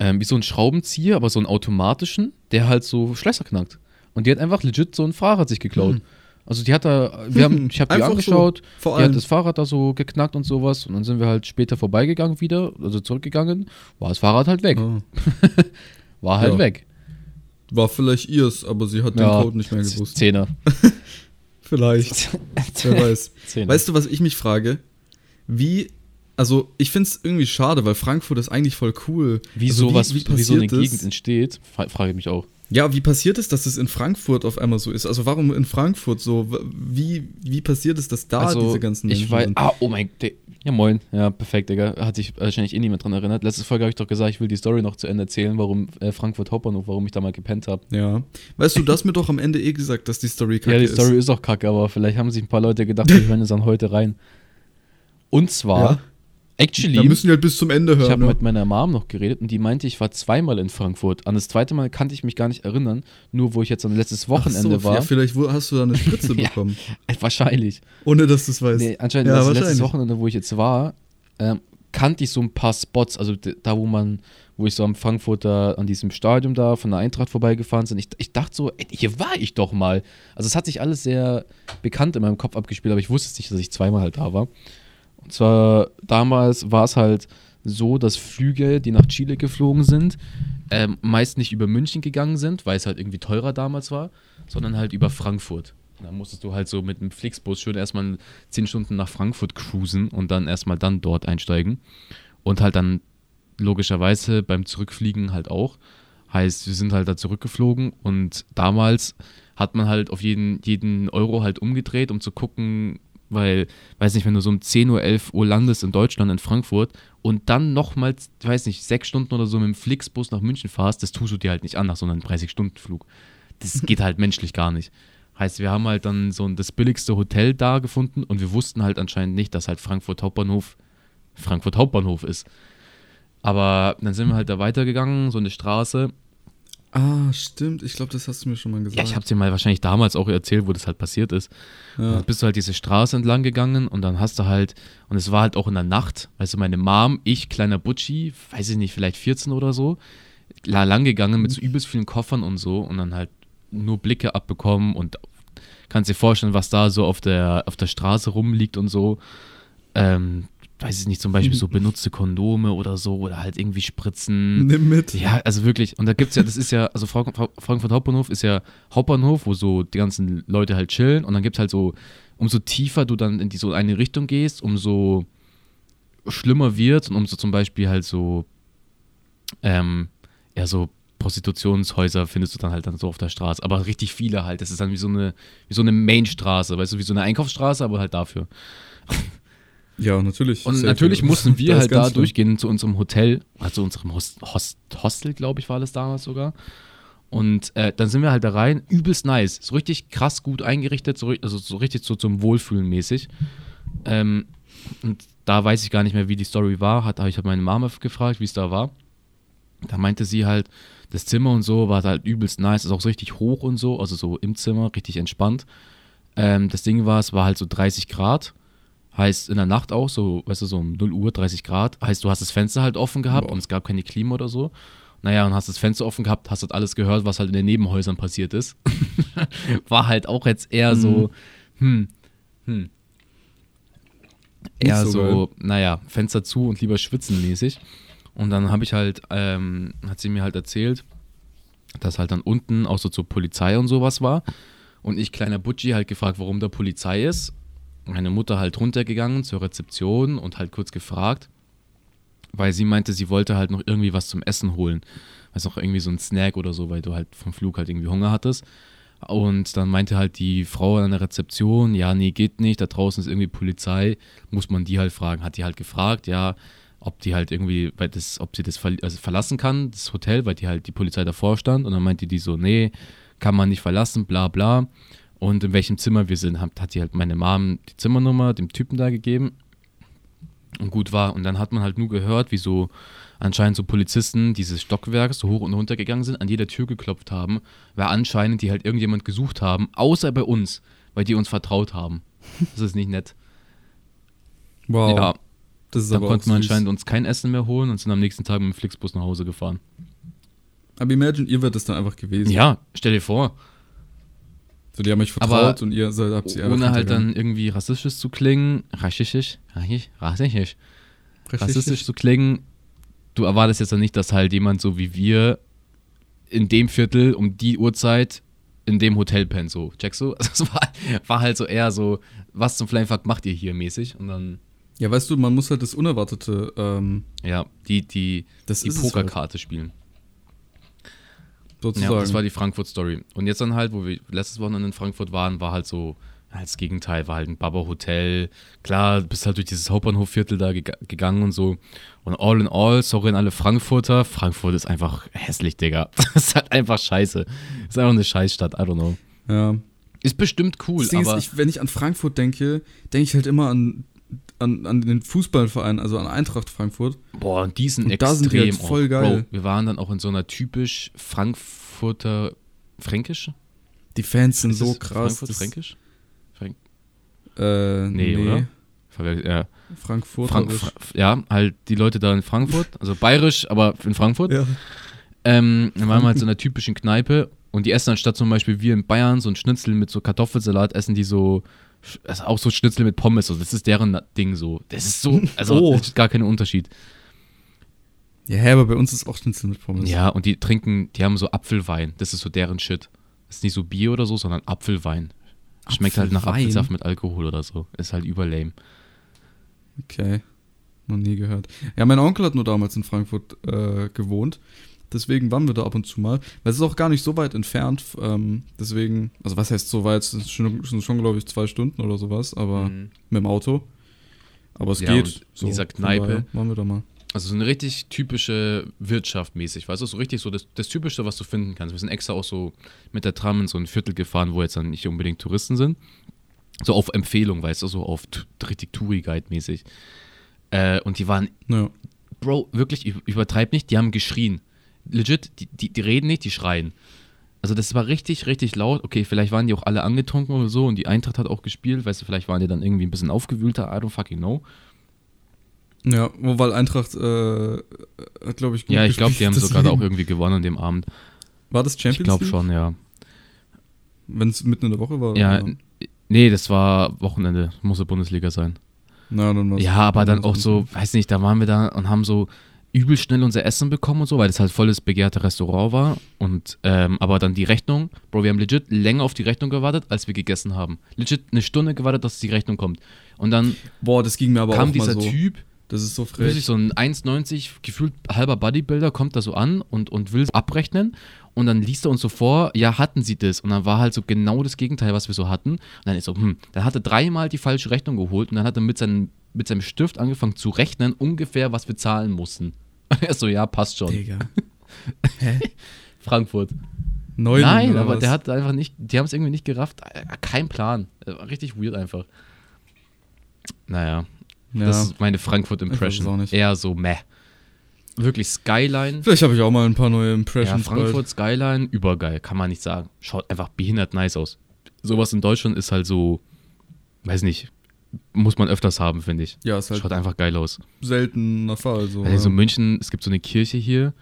ähm, wie so ein Schraubenzieher, aber so einen automatischen, der halt so Schlösser knackt. Und die hat einfach legit so ein Fahrrad sich geklaut. Hm. Also die hat da, wir haben, ich habe die so, angeschaut, vor die hat das Fahrrad da so geknackt und sowas und dann sind wir halt später vorbeigegangen wieder, also zurückgegangen, war das Fahrrad halt weg. Ah. War halt Ja. weg. War vielleicht ihrs, aber sie hat den Code nicht mehr gewusst. Zehner. Vielleicht. Wer weiß. Zehner. Weißt du, was ich mich frage? Wie, also ich finde es irgendwie schade, weil Frankfurt ist eigentlich voll cool. wie also sowas, wie, so eine passiert es- Gegend entsteht, fra- frage ich mich auch. Ja, wie passiert es, dass es in Frankfurt auf einmal so ist? Also warum in Frankfurt so? Wie, wie passiert es, dass da also, diese ganzen Menschen ich weiß, sind? ah, oh mein Gott. Ja, moin. Ja, perfekt, Digga. Hat sich wahrscheinlich eh niemand dran erinnert. Letzte Folge habe ich doch gesagt, ich will die Story noch zu Ende erzählen, warum äh, Frankfurt Hauptbahnhof, warum ich da mal gepennt habe. Ja. Weißt du, du hast mir doch am Ende eh gesagt, dass die Story kacke Ja, die ist. Story ist auch kacke, aber vielleicht haben sich ein paar Leute gedacht, wir hören es dann heute rein. Und zwar, Ja. Actually, Da müssen die halt bis zum Ende ich hören. habe ne? mit meiner Mom noch geredet und die meinte, ich war zweimal in Frankfurt. An das zweite Mal kannte ich mich gar nicht erinnern, nur wo ich jetzt an letztes Wochenende Ach so, war. Ja, vielleicht hast du da eine Spritze Ja. bekommen, Äh, Wahrscheinlich. ohne dass du es weißt. Nee, anscheinend ja, das letztes. Wochenende, wo ich jetzt war, ähm, kannte ich so ein paar Spots, also da, wo man, wo ich so am Frankfurter, an diesem Stadion da von der Eintracht vorbeigefahren bin. Ich, ich dachte so, ey, hier war ich doch mal. Also es hat sich alles sehr bekannt in meinem Kopf abgespielt, aber ich wusste es nicht, dass ich zweimal halt da war. Und zwar damals war es halt so, dass Flüge, die nach Chile geflogen sind, ähm, meist nicht über München gegangen sind, weil es halt irgendwie teurer damals war, sondern halt über Frankfurt. Da musstest du halt so mit einem Flixbus schön erstmal 10 Stunden nach Frankfurt cruisen und dann erstmal dann dort einsteigen. Und halt dann logischerweise beim Zurückfliegen halt auch. Heißt, wir sind halt da zurückgeflogen und damals hat man halt auf jeden, jeden Euro halt umgedreht, um zu gucken, weil, weiß nicht, wenn du so um 10 Uhr, 11 Uhr landest in Deutschland, in Frankfurt und dann nochmals, weiß nicht, sechs Stunden oder so mit dem Flixbus nach München fahrst, das tust du dir halt nicht an nach so einem 30-Stunden-Flug. Das geht halt menschlich gar nicht. Heißt, wir haben halt dann so ein- das billigste Hotel da gefunden und wir wussten halt anscheinend nicht, dass halt Frankfurt Hauptbahnhof Frankfurt Hauptbahnhof ist. Aber dann sind wir halt da weitergegangen, so eine Straße. Ah, stimmt. Ich glaube, das hast du mir schon mal gesagt. Ja, ich habe dir mal wahrscheinlich damals auch erzählt, wo das halt passiert ist. Ja. dann bist du halt diese Straße entlang gegangen und dann hast du halt, und es war halt auch in der Nacht, weißt du, meine Mom, ich, kleiner Butchi, weiß ich nicht, vielleicht 14 oder so, la- lang gegangen mit so übelst vielen Koffern und so und dann halt nur Blicke abbekommen und kannst dir vorstellen, was da so auf der, auf der Straße rumliegt und so. Ähm, weiß ich nicht, zum Beispiel so benutzte Kondome oder so oder halt irgendwie Spritzen. Nimm mit. Ja, also wirklich. Und da gibt es ja, das ist ja, also Frank Frankfurt Hauptbahnhof ist ja Hauptbahnhof, wo so die ganzen Leute halt chillen. Und dann gibt es halt so, umso tiefer du dann in die so eine Richtung gehst, umso schlimmer wird und umso zum Beispiel halt so, ähm, ja, so Prostitutionshäuser findest du dann halt dann so auf der Straße. Aber richtig viele halt. Das ist dann wie so eine, wie so eine Mainstraße, weißt du, wie so eine Einkaufsstraße, aber halt dafür. Ja, natürlich. Und natürlich mussten wir halt da schlimm. durchgehen zu unserem Hotel, also unserem Host, Host, Hostel, glaube ich, war das damals sogar. Und äh, dann sind wir halt da rein, übelst nice, so richtig krass gut eingerichtet, so, also so richtig so zum Wohlfühlen mäßig. Ähm, und da weiß ich gar nicht mehr, wie die Story war. Hat, habe ich halt meine Mama gefragt, wie es da war. Da meinte sie halt, das Zimmer und so war halt übelst nice, ist auch so richtig hoch und so, also so im Zimmer, richtig entspannt. Ähm, das Ding war, es war halt so 30 Grad. Heißt in der Nacht auch, so, weißt du, so um 0 Uhr, 30 Grad. Heißt, du hast das Fenster halt offen gehabt Boah. und es gab keine Klima oder so. Naja, und hast das Fenster offen gehabt, hast halt alles gehört, was halt in den Nebenhäusern passiert ist. War halt auch jetzt eher so, hm, hm. Nicht Eher so so, naja, Fenster zu und lieber schwitzen mäßig. Und dann habe ich halt, ähm, hat sie mir halt erzählt, dass halt dann unten auch so zur Polizei und sowas war. Und ich, kleiner Butchi, halt gefragt, warum da Polizei ist. Meine Mutter halt runtergegangen zur Rezeption und halt kurz gefragt, weil sie meinte, sie wollte halt noch irgendwie was zum Essen holen. Also noch irgendwie so ein Snack oder so, weil du halt vom Flug halt irgendwie Hunger hattest. Und dann meinte halt die Frau an der Rezeption, ja, nee, geht nicht, da draußen ist irgendwie Polizei, muss man die halt fragen. Hat die halt gefragt, ja, ob die halt irgendwie, weil das, ob sie das verl also verlassen kann, das Hotel, weil die halt die Polizei davor stand. Und dann meinte die so, nee, kann man nicht verlassen, bla bla. Und in welchem Zimmer wir sind, hat, hat die halt meine Mom die Zimmernummer dem Typen da gegeben. Und gut war. Und dann hat man halt nur gehört, wie so anscheinend so Polizisten dieses Stockwerks so hoch und runter gegangen sind, an jeder Tür geklopft haben, weil anscheinend die halt irgendjemand gesucht haben, außer bei uns, weil die uns vertraut haben. Das ist nicht nett. Wow. Ja, das ist dann aber konnten wir anscheinend uns kein Essen mehr holen und sind am nächsten Tag mit dem Flixbus nach Hause gefahren. Aber imagine, ihr wärt das dann einfach gewesen. Ja, stell dir vor. So, die haben euch Aber vertraut und ihr seid, habt sie Ohne halt dann irgendwie rassistisch zu klingen, rassistisch, rassistisch, rassistisch, rassistisch zu klingen, du erwartest jetzt ja nicht, dass halt jemand so wie wir in dem Viertel um die Uhrzeit in dem Hotel pennt, so, checkst du? Also es war, war halt so eher so, was zum Flamefuck macht ihr hier mäßig? Und dann, Ja, weißt du, man muss halt das Unerwartete, ähm, ja, die, die, das die halt, Pokerkarte spielen. Sozusagen. Ja, das war die Frankfurt-Story. Und jetzt dann halt, wo wir letztes Wochenende in Frankfurt waren, war halt so, das Gegenteil, war halt ein Baba-Hotel. Klar, du bist halt durch dieses Hauptbahnhofviertel da geg gegangen und so. Und all in all, sorry an alle Frankfurter, Frankfurt ist einfach hässlich, Digga. Das ist halt einfach scheiße. Ist einfach eine Scheißstadt, I don't know. ja. Ist bestimmt cool, das Ding aber ist, ich, wenn ich an Frankfurt denke, denke ich halt immer an an, an den Fußballverein, also an Eintracht Frankfurt. Boah, und die sind Und da extrem. sind die halt voll geil. Bro, wir waren dann auch in so einer typisch Frankfurter Fränkisch? Die Fans sind so krass. Frankfurt Fränkisch? Frank Äh, Nee, oder? Verwechselt- Ja. Frankfurt. Frank Fra ja, halt die Leute da in Frankfurt, also bayerisch, aber in Frankfurt. ja. Ähm, dann waren wir halt so in einer typischen Kneipe und die essen anstatt zum Beispiel wir in Bayern so ein Schnitzel mit so Kartoffelsalat, essen die so, also auch so Schnitzel mit Pommes, so. das ist deren Ding so. Das ist so, also Oh. das ist gar kein Unterschied. ja, aber bei uns ist auch Schnitzel mit Pommes. Ja, und die trinken, die haben so Apfelwein, das ist so deren Shit. Das ist nicht so Bier oder so, sondern Apfelwein. Schmeckt halt nach? Apfelsaft mit Alkohol oder so. Ist halt überlame. Okay. Noch nie gehört. Ja, mein Onkel hat nur damals in Frankfurt äh, gewohnt. Deswegen waren wir da ab und zu mal. Weil es ist auch gar nicht so weit entfernt. Ähm, deswegen, also was heißt so weit? Es sind schon, schon glaube ich, zwei Stunden oder sowas, aber mit dem Auto. Aber es Ja, geht. So, dieser von Kneipe- Waren wir da mal. Also so eine richtig typische Wirtschaft mäßig, weißt du, so richtig so das, das Typischste, was du finden kannst. Wir sind extra auch so mit der Tram in so ein Viertel gefahren, wo jetzt dann nicht unbedingt Touristen sind. So auf Empfehlung, weißt du, so auf richtig Touri-Guide-mäßig. Äh, und die waren, Ja. Bro, wirklich, ich übertreib nicht, die haben geschrien. Legit, die, die, die reden nicht, die schreien. Also das war richtig, richtig laut. Okay, vielleicht waren die auch alle angetrunken oder so und die Eintracht hat auch gespielt, weißt du, vielleicht waren die dann irgendwie ein bisschen aufgewühlter, I don't fucking know. Ja, weil Eintracht äh, hat, glaube ich, gut Ja, ich glaube, die haben sogar auch irgendwie gewonnen an dem Abend. War das Champions Ich glaube schon, ja. Wenn es mitten in der Woche war? Ja, oder? nee, das war Wochenende, muss Bundesliga sein. Na, dann war's- Ja, aber dann auch so, weiß nicht, da waren wir da und haben so übel schnell unser Essen bekommen und so, weil das halt volles begehrt Restaurant war. Und ähm, aber dann die Rechnung, Bro, wir haben legit länger auf die Rechnung gewartet, als wir gegessen haben. Legit eine Stunde gewartet, dass die Rechnung kommt. Und dann Boah, das ging mir aber kam auch dieser mal so. Typ, Das ist so wirklich frech. so ein 1,90 gefühlt halber Bodybuilder, kommt da so an und, und will abrechnen. Und dann liest er uns so vor, ja, hatten sie das. Und dann war halt so genau das Gegenteil, was wir so hatten. Und dann ist so, hm, dann hat er dreimal die falsche Rechnung geholt und dann hat er mit seinem, mit seinem Stift angefangen zu rechnen, ungefähr, was wir zahlen mussten. Er so, ja, passt schon. Digga. Hä? Frankfurt. Neuling Nein, aber was? der hat einfach nicht, die haben es irgendwie nicht gerafft. Äh, Kein Plan. Äh, Richtig weird einfach. Naja, Ja. das ist meine Frankfurt-Impression. Eher so meh. Wirklich Skyline. Vielleicht habe ich auch mal ein paar neue Ja, Impressions. Frankfurt Skyline, übergeil, kann man nicht sagen. Schaut einfach behindert nice aus. Sowas in Deutschland ist halt so, weiß nicht, muss man öfters haben, finde ich. Ja, ist halt Schaut einfach geil aus. seltener Fall. So, Also ja. München, es gibt so eine Kirche hier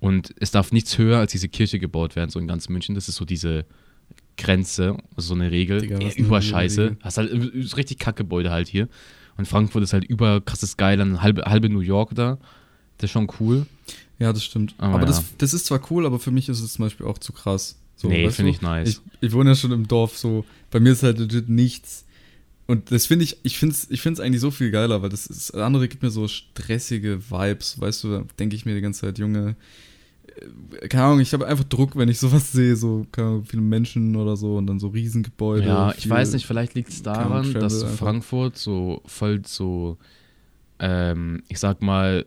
und es darf nichts höher als diese Kirche gebaut werden, so in ganz München. Das ist so diese Grenze, also so eine Regel. Digga, denn Überscheiße. Hast halt ist richtig Kackgebäude halt hier. Und Frankfurt ist halt über krasses Skyline, halbe, halbe New York da. Das ist schon cool. ja, das stimmt. Aber Aber, ja. das, das ist zwar cool, aber für mich ist es zum Beispiel auch zu krass. So, nee, finde ich nice. Ich, ich wohne ja schon im Dorf, so. Bei mir ist halt legit nichts. Und das finde ich, ich finde es ich find's eigentlich so viel geiler, weil das, ist, das andere gibt mir so stressige Vibes, weißt du, da denke ich mir die ganze Zeit, Junge, äh, keine Ahnung, ich habe einfach Druck, wenn ich sowas sehe, so keine Ahnung, viele Menschen oder so und dann so Riesengebäude. Ja, ich weiß nicht, vielleicht liegt es Ahnung, daran, Travel dass einfach. Frankfurt so voll so, ähm, ich sag mal,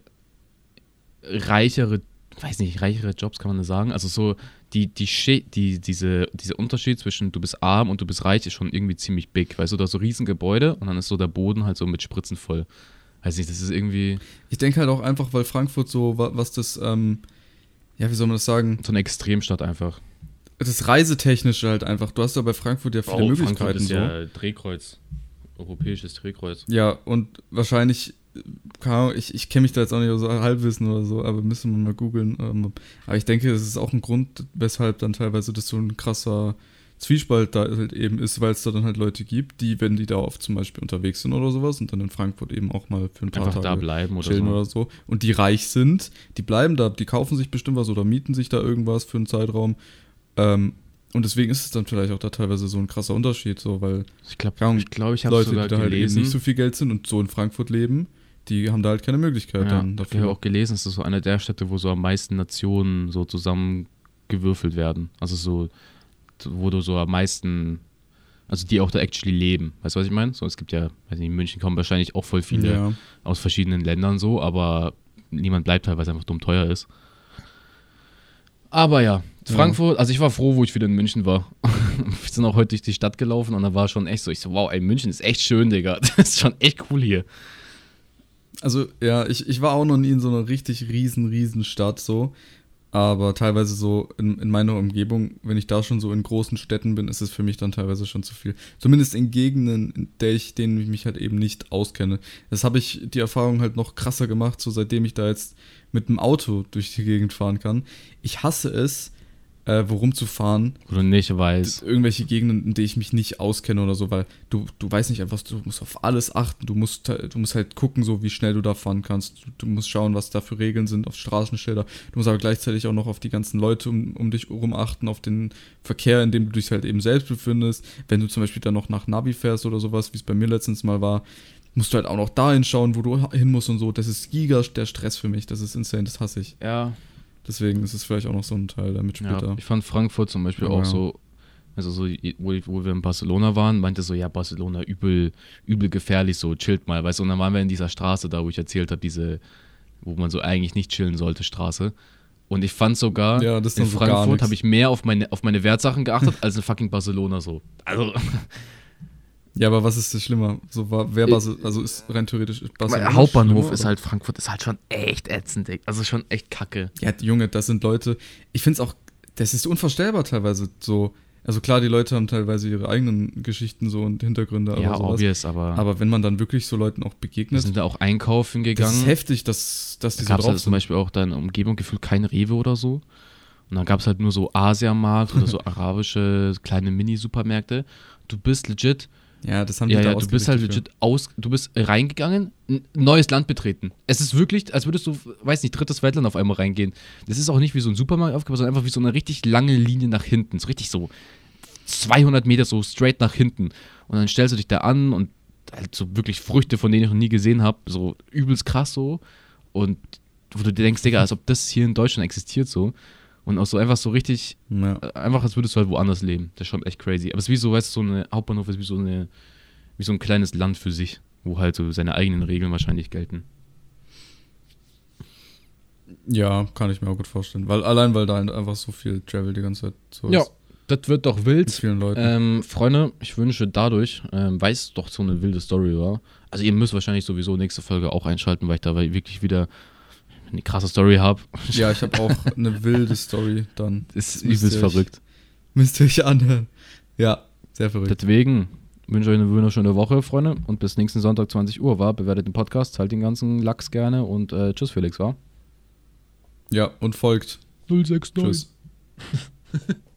reichere, weiß nicht, reichere Jobs kann man das sagen. Also so die, die, die diese, dieser Unterschied zwischen du bist arm und du bist reich ist schon irgendwie ziemlich big. Weißt du, da so Riesengebäude und dann ist so der Boden halt so mit Spritzen voll. Weiß nicht, das ist irgendwie Ich denke halt auch einfach, weil Frankfurt so, wa- was das, ähm, ja, wie soll man das sagen, so eine Extremstadt einfach. das Reisetechnische halt einfach. Du hast ja bei Frankfurt ja viele Oh, Möglichkeiten Frankfurt ist so. ja Drehkreuz. Europäisches Drehkreuz. Ja, und wahrscheinlich, ich, ich kenne mich da jetzt auch nicht so Halbwissen oder so, aber müssen wir mal googeln. Ähm, aber ich denke, es ist auch ein Grund, weshalb dann teilweise das so ein krasser Zwiespalt da halt eben ist, weil es da dann halt Leute gibt, die, wenn die da oft zum Beispiel unterwegs sind oder sowas und dann in Frankfurt eben auch mal für ein paar Einfach da Tage bleiben oder chillen so. oder so und die reich sind, die bleiben da, die kaufen sich bestimmt was oder mieten sich da irgendwas für einen Zeitraum. Ähm, und deswegen ist es dann vielleicht auch da teilweise so ein krasser Unterschied, so, weil Ich glaube, ich, glaub, ich habe Leute, die da halt eben nicht so viel Geld sind und so in Frankfurt leben, die haben da halt keine Möglichkeit Ja, dann ich habe auch gelesen, es ist so eine der Städte, wo so am meisten Nationen so zusammengewürfelt werden. Also so, wo du so am meisten, also die auch da actually leben. Weißt du, was ich meine? So, es gibt ja, weiß nicht, in München kommen wahrscheinlich auch voll viele Ja. aus verschiedenen Ländern so, aber niemand bleibt halt, weil es einfach dumm teuer ist. Aber ja, Ja. Frankfurt, also ich war froh, wo ich wieder in München war. wir sind auch heute durch die Stadt gelaufen und da war schon echt so, ich so, wow, ey, München ist echt schön, Digga. Das ist schon echt cool hier. Also, ja, ich, ich war auch noch nie in so einer richtig riesen, riesen Stadt so. Aber teilweise so in, in meiner Umgebung, wenn ich da schon so in großen Städten bin, ist es für mich dann teilweise schon zu viel. Zumindest in Gegenden, in der ich, denen ich mich halt eben nicht auskenne. Das habe ich die Erfahrung halt noch krasser gemacht, so seitdem ich da jetzt mit dem Auto durch die Gegend fahren kann. Ich hasse es, äh, worum zu fahren. Oder nicht weiß. Irgendwelche Gegenden, in denen ich mich nicht auskenne oder so, weil du, du weißt nicht einfach, du musst auf alles achten. Du musst, du musst halt gucken, so wie schnell du da fahren kannst. Du, du musst schauen, was da für Regeln sind auf Straßenschilder. Du musst aber gleichzeitig auch noch auf die ganzen Leute um, um dich herum achten, auf den Verkehr, in dem du dich halt eben selbst befindest. Wenn du zum Beispiel dann noch nach Navi fährst oder sowas, wie es bei mir letztens mal war, musst du halt auch noch dahin schauen, wo du hin musst und so. Das ist giga der Stress für mich. Das ist insane, das hasse ich. Ja, Deswegen ist es vielleicht auch noch so ein Teil, der mitspielt Ja, ich fand Frankfurt zum Beispiel Aber auch ja. so, also so, wo, wo wir in Barcelona waren, meinte so, ja, Barcelona übel, übel gefährlich, so chillt mal, weißt du, und dann waren wir in dieser Straße da, wo ich erzählt habe, diese, wo man so eigentlich nicht chillen sollte, Straße. Und ich fand sogar, Ja, in so Frankfurt habe ich mehr auf meine, auf meine Wertsachen geachtet, als in fucking Barcelona so. Also, Ja, aber was ist das schlimmer? So war, wer Basel, also ist rein theoretisch Barcelona Hauptbahnhof schlimmer, ist halt, Frankfurt ist halt schon echt ätzend, also schon echt kacke. Ja, Junge, das sind Leute. Ich finde es auch, das ist unvorstellbar teilweise so. Also klar, die Leute haben teilweise ihre eigenen Geschichten so und Hintergründe, aber ja, sowas. obvious, aber, Aber wenn man dann wirklich so Leuten auch begegnet, sind da auch einkaufen das gegangen. ist heftig, dass, dass die Da so gab es drauf halt zum. Beispiel auch da in der Umgebung gefühlt kein Rewe oder so. Und dann gab es halt nur so Asiamarkt oder so arabische kleine Mini-Supermärkte. Du bist legit, Ja, das haben ja, die da ja, du bist halt legit aus, du bist reingegangen, ein neues Land betreten. Es ist wirklich, als würdest du, weiß nicht, drittes Weltland auf einmal reingehen. Das ist auch nicht wie so ein Supermarkt aufgebaut, sondern einfach wie so eine richtig lange Linie nach hinten. So richtig so 200 Meter so straight nach hinten. Und dann stellst du dich da an und halt so wirklich Früchte, von denen ich noch nie gesehen habe, so übelst krass so. Und wo du dir denkst, Digga, als ob das hier in Deutschland existiert so. Und auch so einfach so richtig. Ja. äh, einfach als würdest du halt woanders leben. Das ist schon echt crazy. Aber es ist wie so, weißt du, so eine Hauptbahnhof ist wie so eine, wie so ein kleines Land für sich, wo halt so seine eigenen Regeln wahrscheinlich gelten. ja, kann ich mir auch gut vorstellen. Weil allein, weil da halt einfach so viel Travel die ganze Zeit so Ja, ist. das wird doch Mit wild. vielen Leuten. Ähm, Freunde, ich wünsche dadurch, ähm, weil es doch so eine wilde Story war. Also ihr müsst wahrscheinlich sowieso nächste Folge auch einschalten, weil ich da wirklich wieder eine krasse Story habe. ja, ich habe auch eine wilde Story dann. Ist übelst verrückt. Müsst ihr euch anhören. Ja, sehr verrückt. Deswegen wünsche ich euch eine wunderschöne Woche, Freunde. Und bis nächsten Sonntag 20 Uhr, war. Bewertet den Podcast, teilt den ganzen Lachs gerne und äh, tschüss, Felix, war. Ja, und folgt. 069. Tschüss.